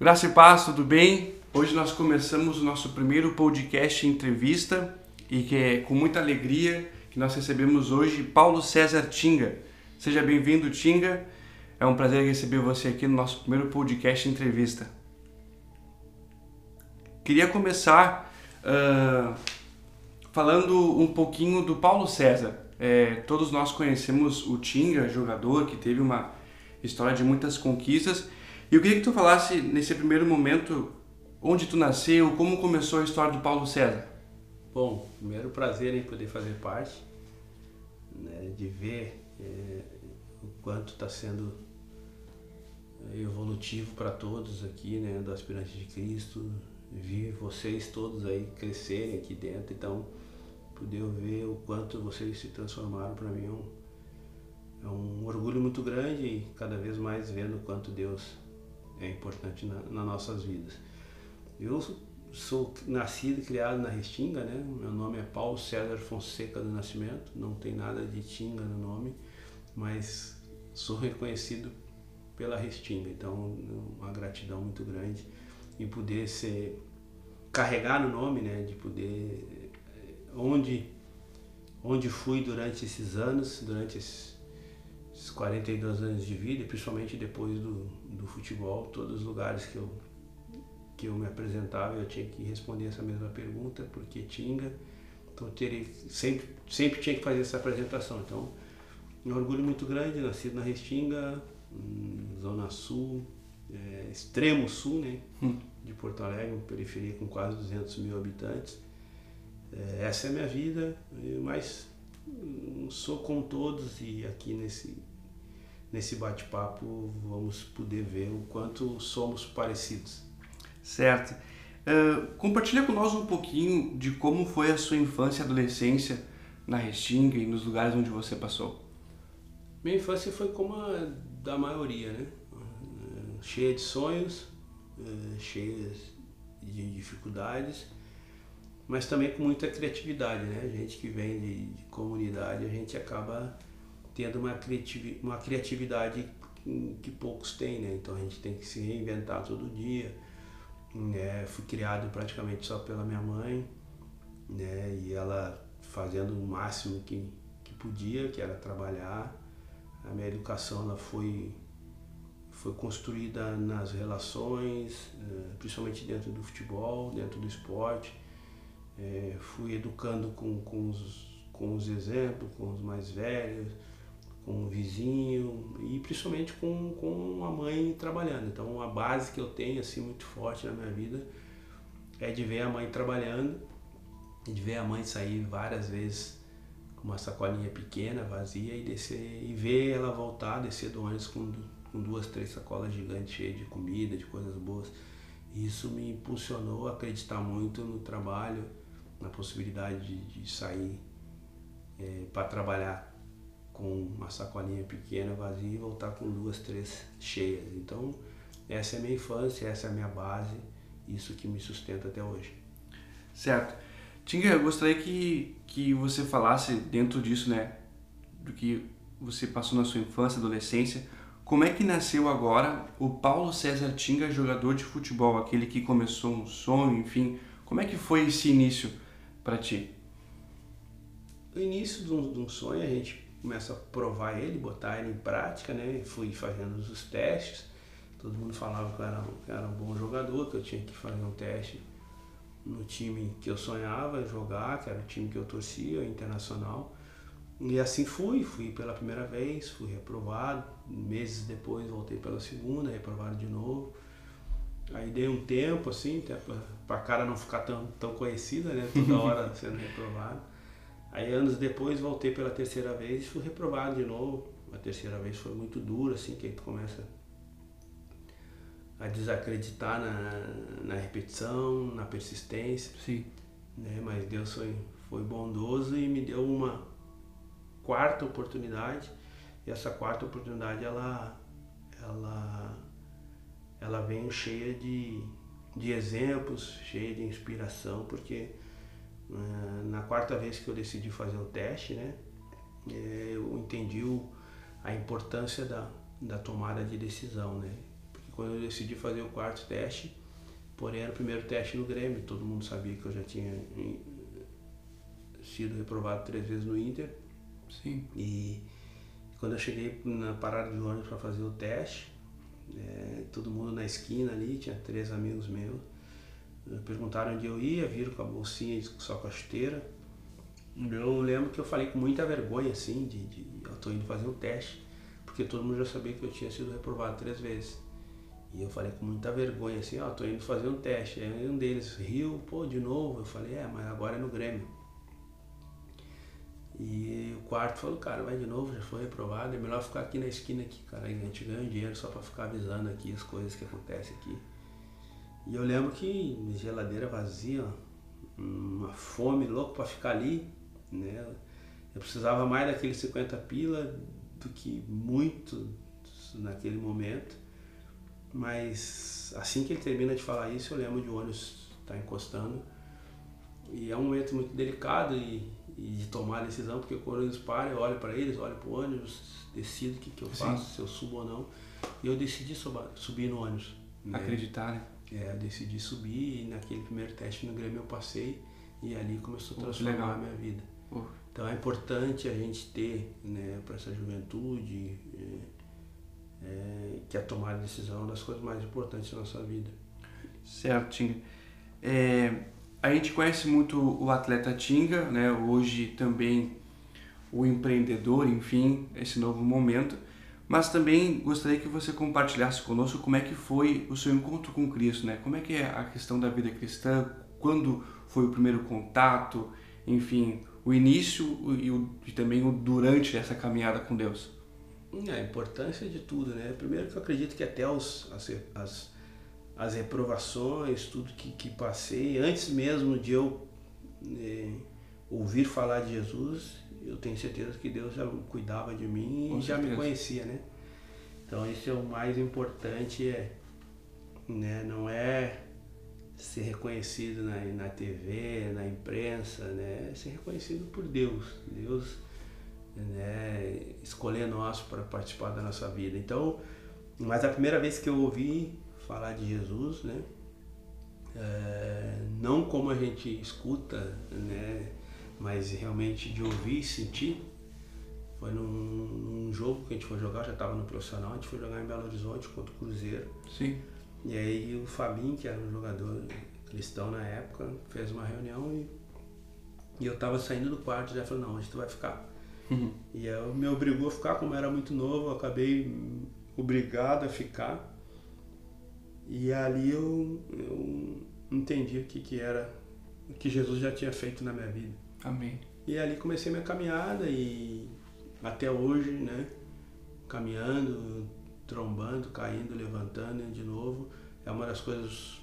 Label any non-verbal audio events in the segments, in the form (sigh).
Graça e paz, tudo bem? Hoje nós começamos o nosso primeiro podcast entrevista e que é com muita alegria que nós recebemos hoje Paulo César Tinga. Seja bem-vindo, Tinga. É um prazer receber você aqui no nosso primeiro podcast entrevista. Queria começar uh, falando um pouquinho do Paulo César. É, todos nós conhecemos o Tinga, jogador que teve uma história de muitas conquistas e eu queria que tu falasse nesse primeiro momento onde tu nasceu, como começou a história do Paulo César. Bom, primeiro prazer em poder fazer parte, né, de ver é, o quanto está sendo evolutivo para todos aqui, né, do Aspirante de Cristo, vi vocês todos aí crescerem aqui dentro, então poder ver o quanto vocês se transformaram para mim é um, é um orgulho muito grande e cada vez mais vendo o quanto Deus é importante na, nas nossas vidas. Eu sou nascido e criado na Restinga, né? Meu nome é Paulo César Fonseca do Nascimento, não tem nada de Tinga no nome, mas sou reconhecido pela Restinga, então uma gratidão muito grande em poder ser carregar no nome, né? De poder onde onde fui durante esses anos, durante esses 42 anos de vida, principalmente depois do, do futebol, todos os lugares que eu, que eu me apresentava, eu tinha que responder essa mesma pergunta, porque Tinga, então teria, sempre, sempre tinha que fazer essa apresentação. Então, um orgulho muito grande, nascido na Restinga, Zona Sul, é, extremo sul, né, hum. de Porto Alegre, uma periferia com quase 200 mil habitantes. É, essa é a minha vida, mas sou com todos e aqui nesse nesse bate-papo vamos poder ver o quanto somos parecidos. Certo. Uh, compartilha com nós um pouquinho de como foi a sua infância e adolescência na Restinga e nos lugares onde você passou. Minha infância foi como a da maioria, né? Uh, cheia de sonhos, uh, cheia de dificuldades, mas também com muita criatividade, né? A gente que vem de, de comunidade, a gente acaba tendo uma, criativi uma criatividade que poucos têm, né? Então a gente tem que se reinventar todo dia. Né? Fui criado praticamente só pela minha mãe, né? E ela fazendo o máximo que, que podia, que era trabalhar. A minha educação ela foi foi construída nas relações, eh, principalmente dentro do futebol, dentro do esporte. É, fui educando com, com, os, com os exemplos, com os mais velhos, com o vizinho e principalmente com, com a mãe trabalhando. Então a base que eu tenho assim muito forte na minha vida é de ver a mãe trabalhando, de ver a mãe sair várias vezes com uma sacolinha pequena, vazia e descer e ver ela voltar, descer do ônibus com, com duas, três sacolas gigantes cheias de comida, de coisas boas. Isso me impulsionou a acreditar muito no trabalho, na possibilidade de, de sair é, para trabalhar com uma sacolinha pequena, vazia e voltar com duas, três cheias. Então, essa é a minha infância, essa é a minha base, isso que me sustenta até hoje. Certo. Tinga, eu gostaria que, que você falasse dentro disso, né, do que você passou na sua infância, adolescência, como é que nasceu agora o Paulo César Tinga, jogador de futebol, aquele que começou um sonho, enfim, como é que foi esse início para ti? O início de um, de um sonho a gente começa a provar ele, botar ele em prática, né? Fui fazendo os testes, todo mundo falava que eu era, que eu era um bom jogador, que eu tinha que fazer um teste no time que eu sonhava jogar, que era o time que eu torcia, o Internacional. E assim fui, fui pela primeira vez, fui reprovado, meses depois voltei pela segunda, reprovado de novo. Aí dei um tempo assim, até para a cara não ficar tão, tão conhecida, né? Toda hora (laughs) sendo reprovado. Aí anos depois voltei pela terceira vez e fui reprovado de novo. A terceira vez foi muito dura, assim, que aí tu começa a desacreditar na, na repetição, na persistência. Sim. Né? Mas Deus foi, foi bondoso e me deu uma quarta oportunidade. E essa quarta oportunidade, ela, ela, ela vem cheia de, de exemplos, cheia de inspiração, porque na quarta vez que eu decidi fazer o teste, né, eh, eu entendi a importância da, da tomada de decisão, né? Porque quando eu decidi fazer o quarto teste, porém era o primeiro teste no Grêmio, todo mundo sabia que eu já tinha eh, sido reprovado três vezes no Inter. Sim. E quando eu cheguei na parada de ônibus para fazer o teste, é, todo mundo na esquina ali, tinha três amigos meus, perguntaram onde eu ia, viram com a bolsinha só com a chuteira. Eu lembro que eu falei com muita vergonha, assim, de, de eu tô indo fazer o teste, porque todo mundo já sabia que eu tinha sido reprovado três vezes. E eu falei com muita vergonha, assim, ó, tô indo fazer um teste. Aí um deles riu, pô, de novo. Eu falei, é, mas agora é no Grêmio. E o quarto falou, cara, vai de novo, já foi reprovado, é melhor ficar aqui na esquina aqui, cara. A gente ganha dinheiro só para ficar avisando aqui as coisas que acontecem aqui. E eu lembro que geladeira vazia, uma fome louco para ficar ali, né? Eu precisava mais daqueles 50 pila do que muito naquele momento. Mas assim que ele termina de falar isso, eu lembro de o ônibus estar tá encostando. E é um momento muito delicado e, e de tomar a decisão, porque quando eles param, eu olho para eles, olho para o ônibus, decido o que, que eu faço, Sim. se eu subo ou não. E eu decidi subir no ônibus. Né? Acreditar, né? É, eu decidi subir e naquele primeiro teste no Grêmio eu passei e ali começou a transformar a minha vida. Então é importante a gente ter né, para essa juventude é, é, que a tomar a decisão é uma das coisas mais importantes da nossa vida. Certo, Tinga. É, a gente conhece muito o atleta Tinga, né? hoje também o empreendedor, enfim, esse novo momento. Mas também gostaria que você compartilhasse conosco como é que foi o seu encontro com Cristo, né? Como é que é a questão da vida cristã, quando foi o primeiro contato, enfim, o início e, o, e também o durante essa caminhada com Deus. É, a importância de tudo, né? Primeiro que eu acredito que até os, as, as, as reprovações, tudo que, que passei, antes mesmo de eu é, ouvir falar de Jesus, eu tenho certeza que Deus já cuidava de mim Com e certeza. já me conhecia, né? Então isso é o mais importante, é, né? não é ser reconhecido na, na TV, na imprensa, né? É ser reconhecido por Deus. Deus né? escolher nós para participar da nossa vida. Então, mas a primeira vez que eu ouvi falar de Jesus, né? É, não como a gente escuta, né? Mas realmente de ouvir e sentir. Foi num, num, jogo que a gente foi jogar, já estava no profissional, a gente foi jogar em Belo Horizonte contra o Cruzeiro. Sim. E aí o Fabinho, que era um jogador cristão na época, fez uma reunião e, e eu estava saindo do quarto e já falou, não, hoje tu vai ficar. Uhum. (laughs) E aí me obrigou a ficar, como era muito novo, eu acabei obrigado a ficar. E ali eu, eu entendi o que, que era, o que Jesus já tinha feito na minha vida. Amém. E ali comecei minha caminhada e até hoje, né? Caminhando, trombando, caindo, levantando de novo. É uma das coisas,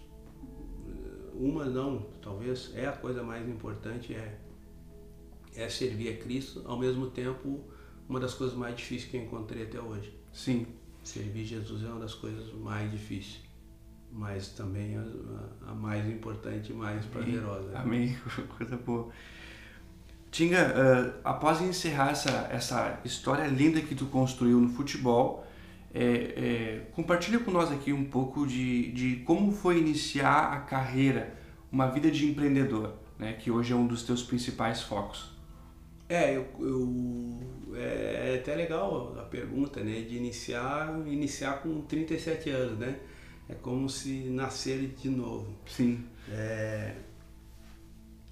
uma não, talvez é a coisa mais importante é é servir a Cristo, ao mesmo tempo uma das coisas mais difíceis que eu encontrei até hoje. Sim. Servir Jesus é uma das coisas mais difíceis, mas também a, a mais importante e mais prazerosa. Amém, (laughs) coisa boa. Tinga, uh, após encerrar essa, essa história linda que tu construiu no futebol, é, é, compartilha com nós aqui um pouco de, de como foi iniciar a carreira, uma vida de empreendedor, né, que hoje é um dos teus principais focos. É, eu, eu, é, é até legal a pergunta, né, de iniciar, iniciar com 37 anos, né? É como se nascer de novo. Sim. É,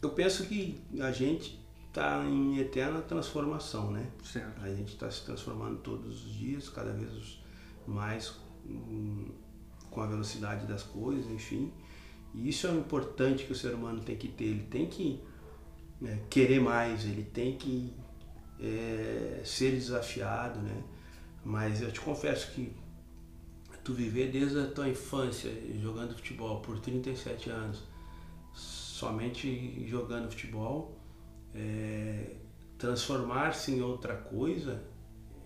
eu penso que a gente está em eterna transformação, né? Certo. A gente está se transformando todos os dias, cada vez mais hum, com a velocidade das coisas, enfim. E isso é o importante que o ser humano tem que ter. Ele tem que é, querer mais, ele tem que é, ser desafiado, né? Mas eu te confesso que tu viver desde a tua infância jogando futebol por 37 anos, somente jogando futebol, é, transformar-se em outra coisa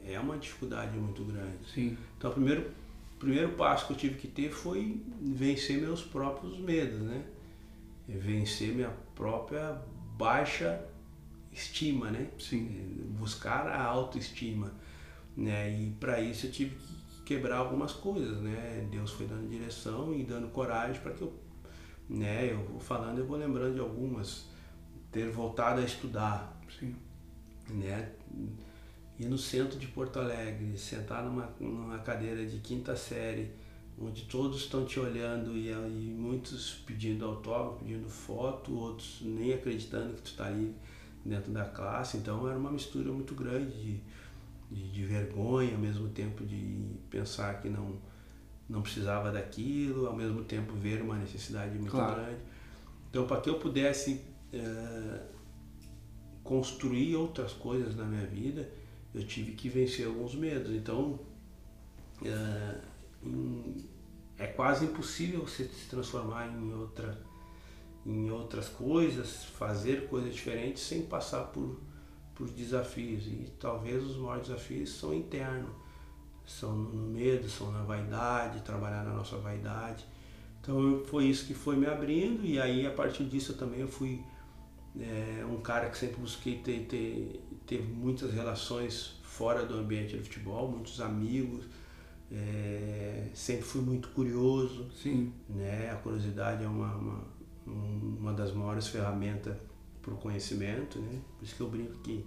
é uma dificuldade muito grande. Sim. Então, o primeiro, primeiro passo que eu tive que ter foi vencer meus próprios medos, né? Vencer minha própria baixa estima, né? Sim. Buscar a autoestima, né? E para isso eu tive que quebrar algumas coisas, né? Deus foi dando direção e dando coragem para que eu, né? Eu vou falando, eu vou lembrando de algumas, ter voltado a estudar, Sim. né? Ir no centro de Porto Alegre, sentar numa, numa cadeira de quinta série, onde todos estão te olhando e, e muitos pedindo autógrafo, pedindo foto, outros nem acreditando que tu está ali dentro da classe. Então era uma mistura muito grande de, de, de, vergonha, ao mesmo tempo de pensar que não, não precisava daquilo, ao mesmo tempo ver uma necessidade muito Claro. grande. Então para que eu pudesse eh, construir outras coisas na minha vida, eu tive que vencer alguns medos. Então eh, em- é quase impossível você se transformar em outra em outras coisas, fazer coisas diferentes sem passar por, por desafios. E talvez os maiores desafios são internos, são no medo, são na vaidade, trabalhar na nossa vaidade. Então foi isso que foi me abrindo e aí a partir disso eu também fui é, um cara que sempre busquei ter, ter, ter muitas relações fora do ambiente do futebol, muitos amigos, é, sempre fui muito curioso, Sim. né? A curiosidade é uma, uma, um- uma das maiores ferramentas para o conhecimento, né? Por isso que eu brinco que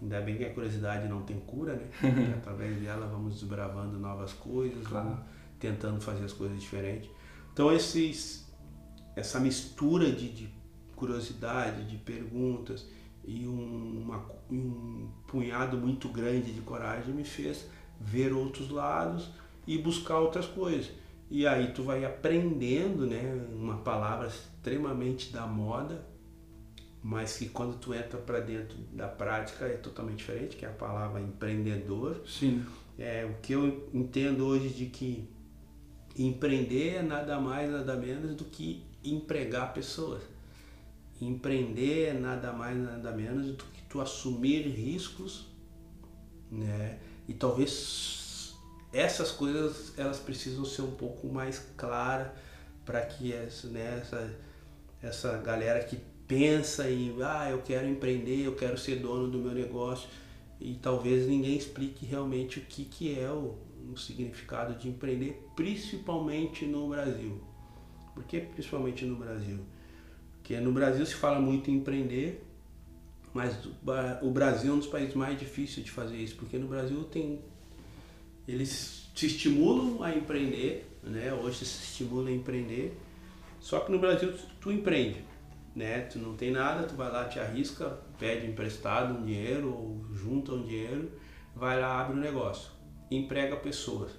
ainda bem que a curiosidade não tem cura, né? (laughs) Porque através dela vamos desbravando novas coisas, Claro. vamos tentando fazer as coisas diferentes. Então esses, essa mistura de, de curiosidade, de perguntas e um, uma- um punhado muito grande de coragem me fez ver outros lados e buscar outras coisas. E aí tu vai aprendendo, né, uma palavra extremamente da moda, mas que quando tu entra para dentro da prática é totalmente diferente, que é a palavra empreendedor. Sim. É o que eu entendo hoje de que empreender é nada mais, nada menos do que empregar pessoas. Empreender é nada mais, nada menos do que tu assumir riscos, né? E talvez essas coisas elas precisam ser um pouco mais claras para que essa, né, essa, essa galera que pensa em ah, eu quero empreender, eu quero ser dono do meu negócio e talvez ninguém explique realmente o que, que é o, o significado de empreender, principalmente no Brasil. Por que principalmente no Brasil? Porque no Brasil se fala muito em empreender, mas o Brasil é um dos países mais difíceis de fazer isso, porque no Brasil tem eles te estimulam a empreender, né? Hoje se estimula a empreender. Só que no Brasil tu, tu empreende, né? Tu não tem nada, tu vai lá, te arrisca, pede emprestado um dinheiro ou junta um dinheiro, vai lá, abre um negócio, emprega pessoas.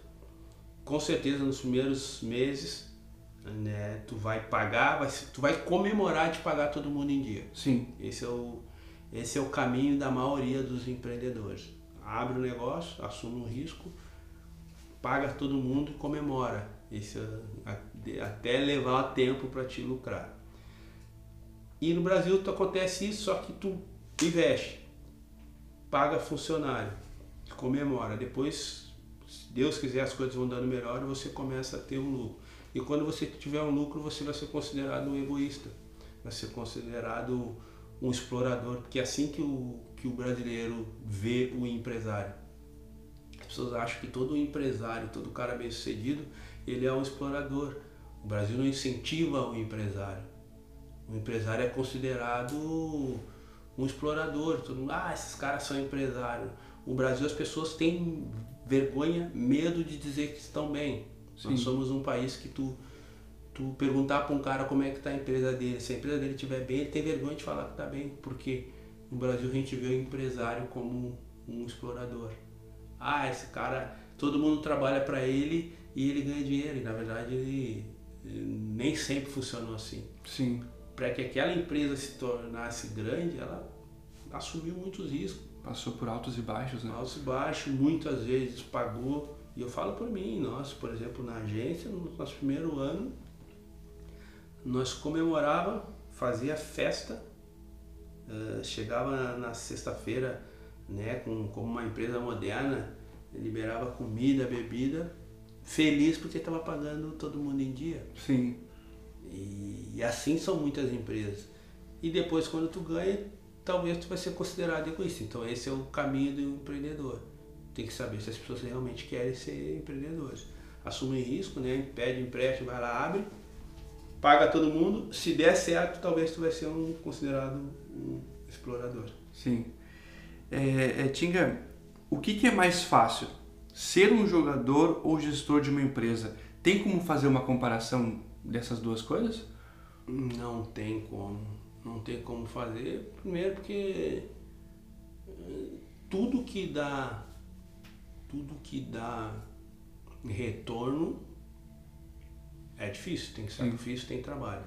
Com certeza nos primeiros meses, né, tu vai pagar, vai, tu vai comemorar de pagar todo mundo em dia. Sim. Esse é o, esse é o caminho da maioria dos empreendedores. Abre o negócio, assume um risco, paga todo mundo e comemora. Esse é, até levar tempo para te lucrar. E no Brasil tu acontece isso, só que tu investe, paga funcionário, comemora. Depois, se Deus quiser, as coisas vão dando melhor e você começa a ter um lucro. E quando você tiver um lucro, você vai ser considerado um egoísta, vai ser considerado um explorador, porque é assim que o, que o brasileiro vê o empresário. As pessoas acham que todo empresário, todo cara bem sucedido, ele é um explorador. O Brasil não incentiva o empresário. O empresário é considerado um explorador. Todo mundo, ah, esses caras são empresários. No Brasil as pessoas têm vergonha, medo de dizer que estão bem. Sim. Nós somos um país que tu, tu perguntar para um cara como é que está a empresa dele, se a empresa dele estiver bem, ele tem vergonha de falar que está bem, porque no Brasil a gente vê o empresário como um explorador. Ah, esse cara, todo mundo trabalha para ele e ele ganha dinheiro, e na verdade ele, ele nem sempre funcionou assim. Sim. Para que aquela empresa se tornasse grande, ela assumiu muitos riscos, Passou por altos e baixos, né? altos e baixos, muitas vezes pagou. E eu falo por mim, nós, por exemplo, na agência, no nosso primeiro ano, nós comemorava, fazia festa, eh, chegava na, na sexta-feira, né, com, como uma empresa moderna, liberava comida, bebida, feliz porque estava pagando todo mundo em dia. Sim. E, e assim são muitas empresas. E depois quando tu ganha, talvez tu vai ser considerado egoísta. Então esse é o caminho do empreendedor. Tem que saber se as pessoas realmente querem ser empreendedores. Assumem risco, né? Pede empréstimo, vai lá, abre, paga todo mundo. Se der certo, talvez tu vai ser um considerado um explorador. Sim. É, é, Tinga, o que, que é mais fácil? Ser um jogador ou gestor de uma empresa? Tem como fazer uma comparação dessas duas coisas? Não tem como. Não tem como fazer. Primeiro porque eh, tudo que dá tudo que dá retorno é difícil, tem sacrifício, tem trabalho.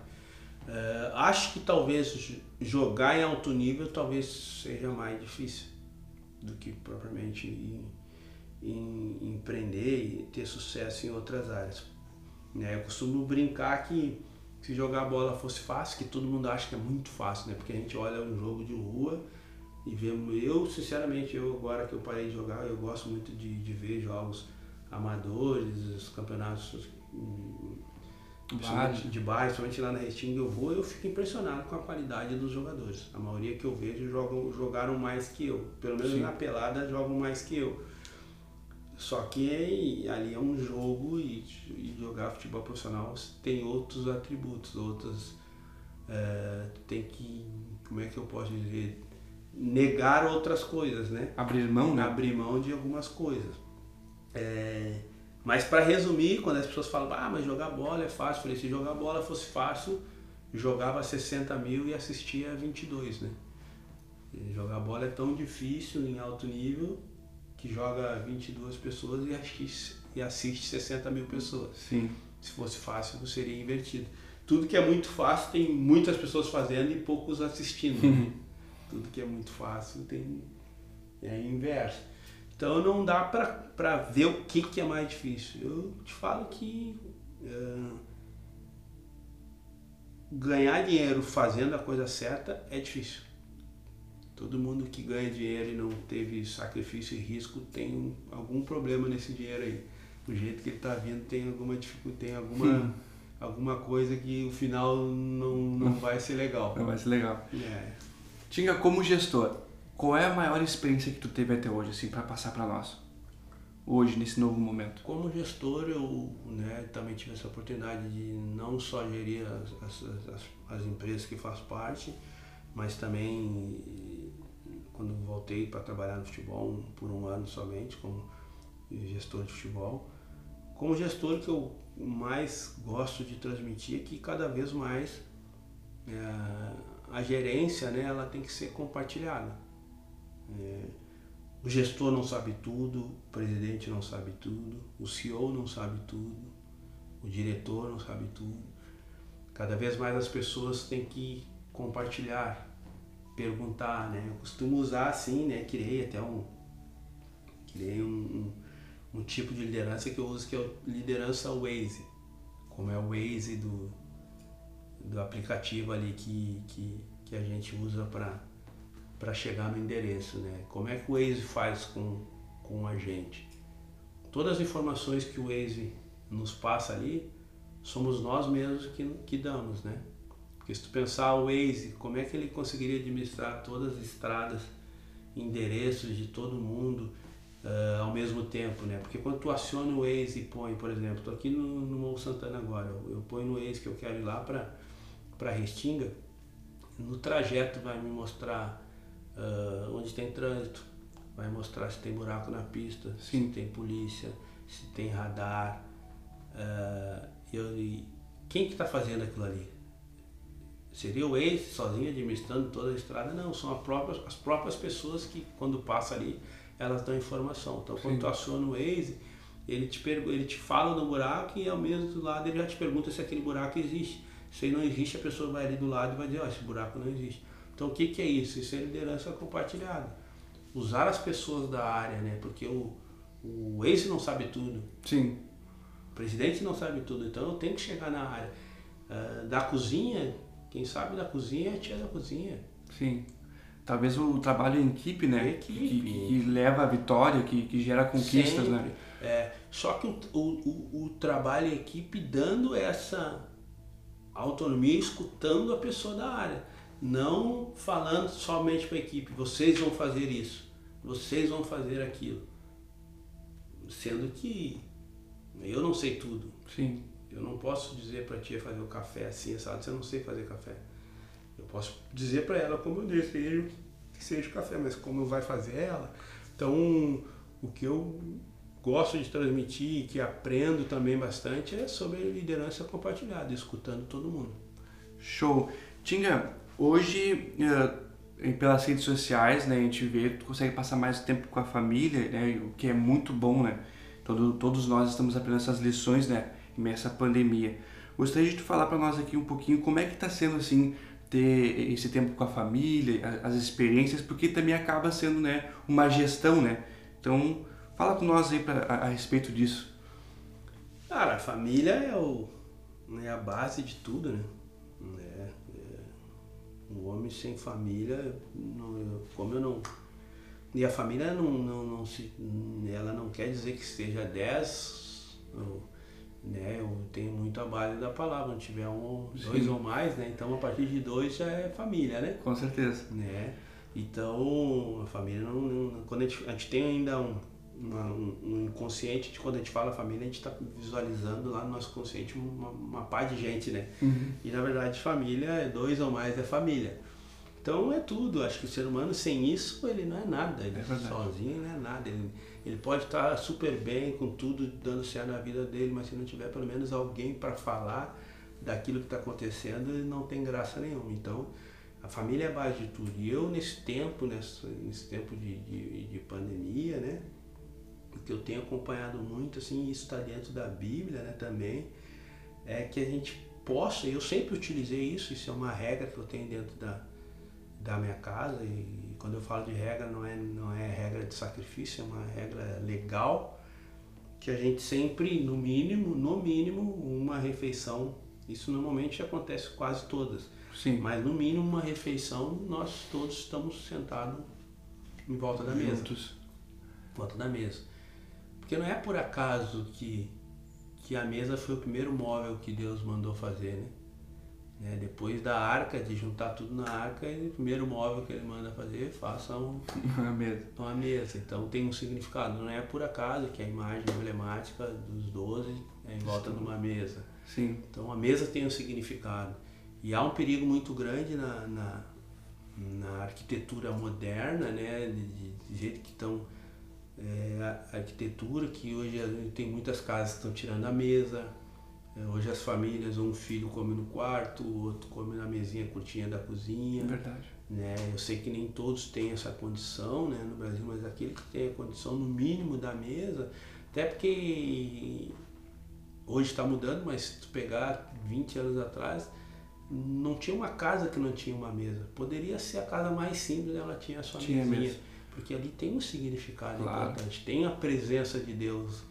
Uh, acho que talvez jogar em alto nível talvez seja mais difícil do que propriamente em, em empreender e ter sucesso em outras áreas. Né? Eu costumo brincar que se jogar bola fosse fácil, que todo mundo acha que é muito fácil, né? Porque a gente olha um jogo de rua e vê. Eu, sinceramente, eu agora que eu parei de jogar, eu gosto muito de, de ver jogos amadores, os campeonatos hum, de baixo, principalmente lá na Restinga eu vou, eu fico impressionado com a qualidade dos jogadores. A maioria que eu vejo jogam, jogaram mais que eu. Pelo menos Sim. na pelada jogam mais que eu. Só que ali é um jogo e, e jogar futebol profissional tem outros atributos, outras. É, tem que. Como é que eu posso dizer? Negar outras coisas, né? Abrir mão, né? Abrir mão de algumas coisas. É, mas para resumir, quando as pessoas falam, ah, mas jogar bola é fácil, eu falei, se jogar bola fosse fácil, jogava 60 mil e assistia 22, né? E jogar bola é tão difícil em alto nível que joga 22 pessoas e assiste, e assiste 60 mil pessoas. Sim. Se fosse fácil, seria invertido. Tudo que é muito fácil tem muitas pessoas fazendo e poucos assistindo. Né? (laughs) Tudo que é muito fácil tem é inverso. Então não dá para ver o que, que é mais difícil. Eu te falo que uh, ganhar dinheiro fazendo a coisa certa é difícil. Todo mundo que ganha dinheiro e não teve sacrifício e risco tem algum problema nesse dinheiro aí. Do jeito que ele está vindo tem alguma dificuldade, tem alguma, alguma coisa que o final não, não vai ser legal. Não vai ser legal. É. Tinga, como gestor, qual é a maior experiência que tu teve até hoje, assim, para passar para nós? Hoje, nesse novo momento? Como gestor, eu né, também tive essa oportunidade de não só gerir as, as, as, as empresas que faz parte, mas também quando voltei para trabalhar no futebol por um ano somente como gestor de futebol. Como gestor que eu mais gosto de transmitir é que cada vez mais é, a gerência né, ela tem que ser compartilhada. É, o gestor não sabe tudo, o presidente não sabe tudo, o CEO não sabe tudo, o diretor não sabe tudo. Cada vez mais as pessoas têm que compartilhar perguntar, né? Eu costumo usar assim, né? Criei até um criei um, um, um, tipo de liderança que eu uso que é liderança Waze, como é o Waze do, do aplicativo ali que, que, que a gente usa para chegar no endereço, né? Como é que o Waze faz com, com a gente? Todas as informações que o Waze nos passa ali, somos nós mesmos que, que damos, né? Porque se tu pensar o Waze, como é que ele conseguiria administrar todas as estradas, endereços de todo mundo uh, ao mesmo tempo, né? Porque quando tu aciona o Waze e põe, por exemplo, estou aqui no, no Morro Santana agora, eu, eu ponho no Waze que eu quero ir lá para Restinga, no trajeto vai me mostrar uh, onde tem trânsito, vai mostrar se tem buraco na pista, Sim. se tem polícia, se tem radar. Uh, eu, quem que está fazendo aquilo ali? Seria o Waze sozinho administrando toda a estrada? Não, são próprias, as próprias pessoas que quando passa ali, elas dão informação. Então quando Sim. tu aciona o Waze, ele te, ele te fala do buraco e ao mesmo lado ele já te pergunta se aquele buraco existe. Se não existe, a pessoa vai ali do lado e vai dizer, ó, oh, esse buraco não existe. Então o que, que é isso? Isso é liderança compartilhada. Usar as pessoas da área, né? Porque o, o Waze não sabe tudo. Sim. O presidente não sabe tudo, então eu tenho que chegar na área. Uh, da cozinha, quem sabe da cozinha é a tia da cozinha. Sim. Talvez o trabalho em equipe, né? Equipe. Que, que, leva à vitória, que, que gera conquistas, né? Sempre. né? É, só que o, o, o, trabalho em equipe dando essa autonomia, escutando a pessoa da área. Não falando somente para a equipe, vocês vão fazer isso, vocês vão fazer aquilo. sendo que eu não sei tudo. Sim. Eu não posso dizer para a tia fazer o café assim, sabe? Você não sei fazer café. Eu posso dizer para ela como eu desejo que seja o café, mas como vai fazer ela. Então, o que eu gosto de transmitir e que aprendo também bastante é sobre liderança compartilhada, escutando todo mundo. Show. Tinga, hoje uh, pelas redes sociais, né, a gente vê tu consegue passar mais tempo com a família, né, o que é muito bom, né? Todo, todos nós estamos aprendendo essas lições, né, nessa pandemia. Gostaria de tu falar para nós aqui um pouquinho como é que está sendo assim ter esse tempo com a família, as experiências, porque também acaba sendo, né, uma gestão, né? Então, fala com nós aí pra, a, a respeito disso. Cara, a família é, o, é a base de tudo, né? É, é, um homem sem família, não, como eu não. E a família não, não, não se. Ela não quer dizer que seja dez. Ou, né? Eu tenho muito a base da palavra, não tiver um, dois ou mais, né? Então a partir de dois já é família, né? Com certeza. Né? Então a família não, não quando a gente, a gente tem ainda um, uma, um, inconsciente de quando a gente fala família, a gente está visualizando lá no nosso consciente uma, uma pá de gente, né? Uhum. E na verdade família é dois ou mais é família. Então é tudo. Acho que o ser humano sem isso ele não é nada. Ele é sozinho não é nada. Ele, ele pode estar super bem com tudo dando certo na vida dele, mas se não tiver pelo menos alguém para falar daquilo que está acontecendo, ele não tem graça nenhuma. Então a família é a base de tudo. E eu nesse tempo, nesse, nesse tempo de, de, de pandemia, né? O que eu tenho acompanhado muito, assim, isso está dentro da Bíblia né, também, é que a gente possa, eu sempre utilizei isso, isso é uma regra que eu tenho dentro da, da minha casa, e quando eu falo de regra, não é, não é regra de sacrifício, é uma regra legal, que a gente sempre, no mínimo, no mínimo, uma refeição, isso normalmente acontece quase todas, Sim. mas no mínimo uma refeição, nós todos estamos sentados em volta da mesa. Juntos. Em volta da mesa. Porque não é por acaso que, que a mesa foi o primeiro móvel que Deus mandou fazer, né? É, depois da arca, de juntar tudo na arca, o primeiro móvel que ele manda fazer, faça um, (laughs) uma mesa. uma mesa. Então tem um significado. Não é por acaso que a imagem emblemática dos doze é em volta Sim. de uma mesa. Sim. Então a mesa tem um significado. E há um perigo muito grande na, na, na arquitetura moderna, né? De, de, de jeito que estão é, a arquitetura, que hoje tem muitas casas que estão tirando a mesa. É, hoje as famílias, um filho come no quarto, o outro come na mesinha curtinha da cozinha. Verdade. Né? Eu sei que nem todos têm essa condição né, no Brasil, mas aquele que tem a condição no mínimo da mesa, até porque hoje está mudando, mas se tu pegar 20 anos atrás, não tinha uma casa que não tinha uma mesa. Poderia ser a casa mais simples, ela tinha a sua tinha mesinha. Mesmo porque ali tem um significado claro. importante, tem a presença de Deus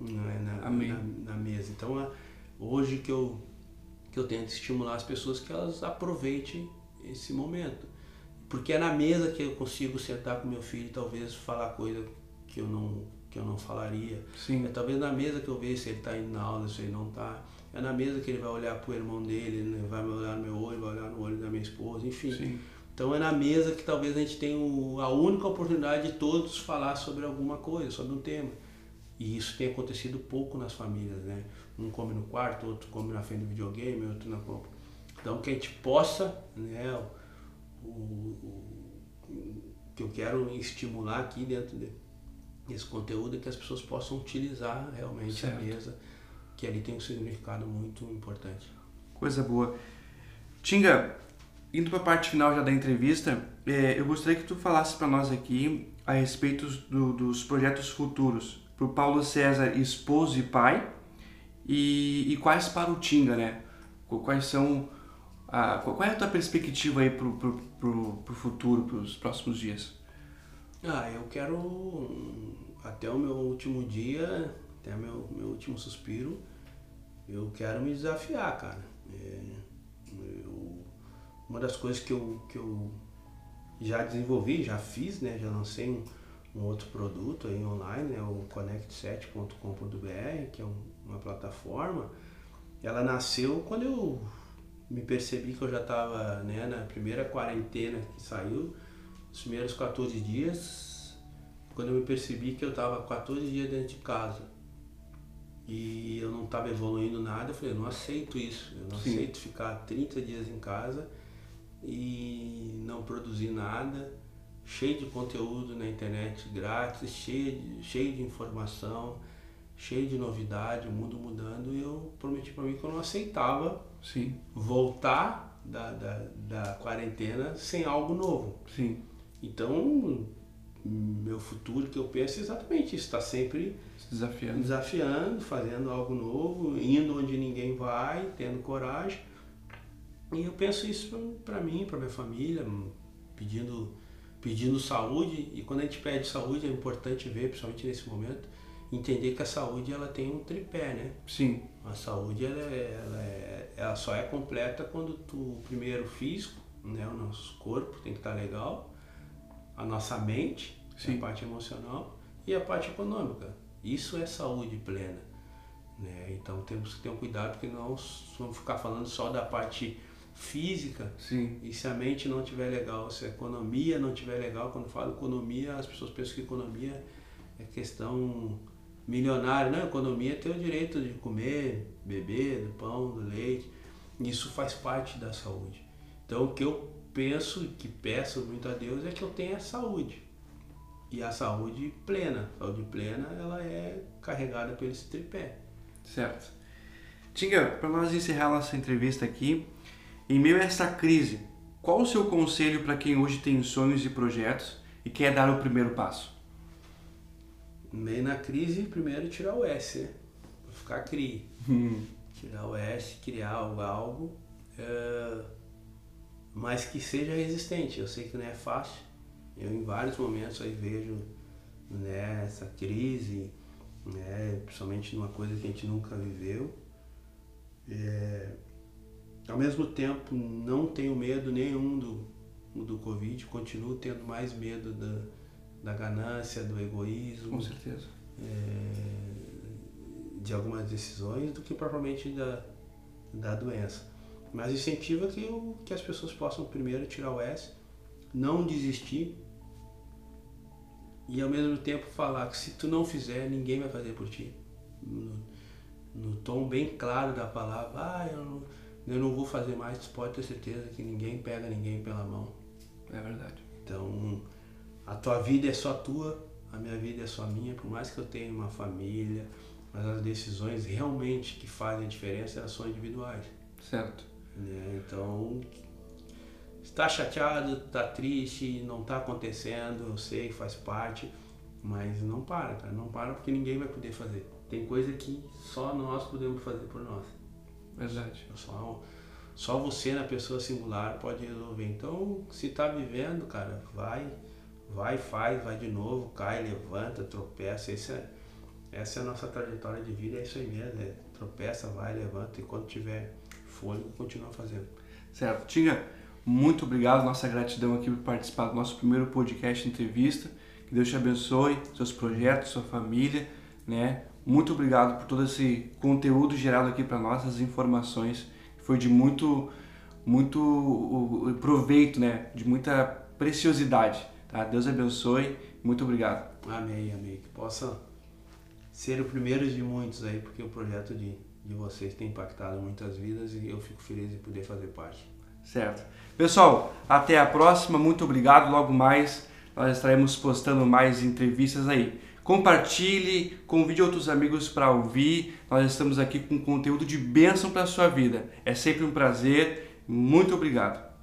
né, na, na, na, mesa. Então, hoje que eu, que eu tento estimular as pessoas que elas aproveitem esse momento. Porque é na mesa que eu consigo sentar com meu filho e talvez falar coisa que eu não, que eu não falaria. Sim. É talvez na mesa que eu vejo se ele está indo na aula, se ele não está. É na mesa que ele vai olhar para o irmão dele, né? vai olhar no meu olho, vai olhar no olho da minha esposa, enfim. Sim. Então é na mesa que talvez a gente tenha a única oportunidade de todos falar sobre alguma coisa, sobre um tema. E isso tem acontecido pouco nas famílias, né? Um come no quarto, outro come na frente do videogame, outro na copa. Então que a gente possa, né? O, o, o que eu quero estimular aqui dentro desse conteúdo é que as pessoas possam utilizar realmente certo. a mesa, que ali tem um significado muito importante. Coisa boa. Tinga, indo para a parte final já da entrevista, é, eu gostaria que tu falasse para nós aqui a respeito do, dos projetos futuros para o Paulo César, esposo e pai, e, e quais para o Tinga, né? Quais são a, qual é a tua perspectiva aí para o futuro, para os próximos dias? Ah, eu quero até o meu último dia, até meu, meu último suspiro, eu quero me desafiar, cara. É, eu uma das coisas que eu, que eu já desenvolvi, já fiz, né? Já lancei um, um outro produto aí online, né? o connect7.com.br, que é um, uma plataforma. Ela nasceu quando eu me percebi que eu já estava né, na primeira quarentena que saiu, os primeiros 14 dias, quando eu me percebi que eu estava 14 dias dentro de casa e eu não estava evoluindo nada, eu falei, eu não aceito isso, eu não Sim. aceito ficar 30 dias em casa e não produzir nada, cheio de conteúdo na internet grátis, cheio de, cheio de informação, cheio de novidade, o mundo mudando, e eu prometi para mim que eu não aceitava Sim. voltar da, da, da quarentena sem algo novo. Sim. Então, meu futuro que eu penso é exatamente isso, está sempre desafiando. desafiando, fazendo algo novo, indo onde ninguém vai, tendo coragem. E eu penso isso para mim, para minha família, pedindo pedindo saúde e quando a gente pede saúde é importante ver, principalmente nesse momento, entender que a saúde ela tem um tripé, né? Sim. A saúde ela, é, ela, é, ela só é completa quando tu primeiro físico, né, o nosso corpo tem que estar legal, a nossa mente, Sim. a parte emocional e a parte econômica. Isso é saúde plena. Né? Então temos que ter um cuidado porque não vamos ficar falando só da parte física. Sim. E se a mente não estiver legal, se a economia não estiver legal, quando falo economia, as pessoas pensam que economia é questão milionária. Não, economia é ter o direito de comer, beber, do pão, do leite. Isso faz parte da saúde. Então o que eu penso, que peço muito a Deus é que eu tenha saúde. E a saúde plena. A saúde plena, ela é carregada por esse tripé. Certo. Tinga, para nós encerrar nossa entrevista aqui, em meio a essa crise, qual o seu conselho para quem hoje tem sonhos e projetos e quer dar o primeiro passo? Meio na crise, primeiro tirar o S, né? Ficar CRI. Hum. Tirar o S, criar algo, algo é... mas que seja resistente. Eu sei que não é fácil, eu em vários momentos aí vejo né, essa crise, né, principalmente numa coisa que a gente nunca viveu. É, ao mesmo tempo, não tenho medo nenhum do, do Covid, continuo tendo mais medo da, da ganância, do egoísmo. Com certeza. É, de algumas decisões do que propriamente da, da doença. Mas incentiva que, eu, que as pessoas possam primeiro tirar o S, não desistir, e ao mesmo tempo falar que se tu não fizer, ninguém vai fazer por ti. No, no tom bem claro da palavra, ah, eu não, eu não vou fazer mais, tu pode ter certeza que ninguém pega ninguém pela mão. É verdade. Então, a tua vida é só tua, a minha vida é só minha, por mais que eu tenha uma família, mas as decisões realmente que fazem a diferença elas são individuais. Certo. Né? Então, está chateado, está triste, não está acontecendo, eu sei, faz parte, mas não para, cara, não para porque ninguém vai poder fazer. Tem coisa que só nós podemos fazer por nós. Verdade. Só, só você na pessoa singular pode resolver. Então, se está vivendo, cara, vai, vai, faz, vai de novo, cai, levanta, tropeça. Esse é, essa é a nossa trajetória de vida, é isso aí mesmo. É, tropeça, vai, levanta e quando tiver fôlego, continua fazendo. Certo. Tinha muito obrigado, nossa gratidão aqui por participar do nosso primeiro podcast entrevista. Que Deus te abençoe, seus projetos, sua família, né? Muito obrigado por todo esse conteúdo gerado aqui para nós, as informações. Foi de muito muito proveito, né? De muita preciosidade, tá? Deus abençoe. Muito obrigado. Amém, amém. Que possa ser o primeiro de muitos aí, porque o projeto de, de vocês tem impactado muitas vidas e eu fico feliz de poder fazer parte. Certo. Pessoal, até a próxima. Muito obrigado. Logo mais nós estaremos postando mais entrevistas aí. Compartilhe, convide outros amigos para ouvir. Nós estamos aqui com conteúdo de bênção para a sua vida. É sempre um prazer. Muito obrigado.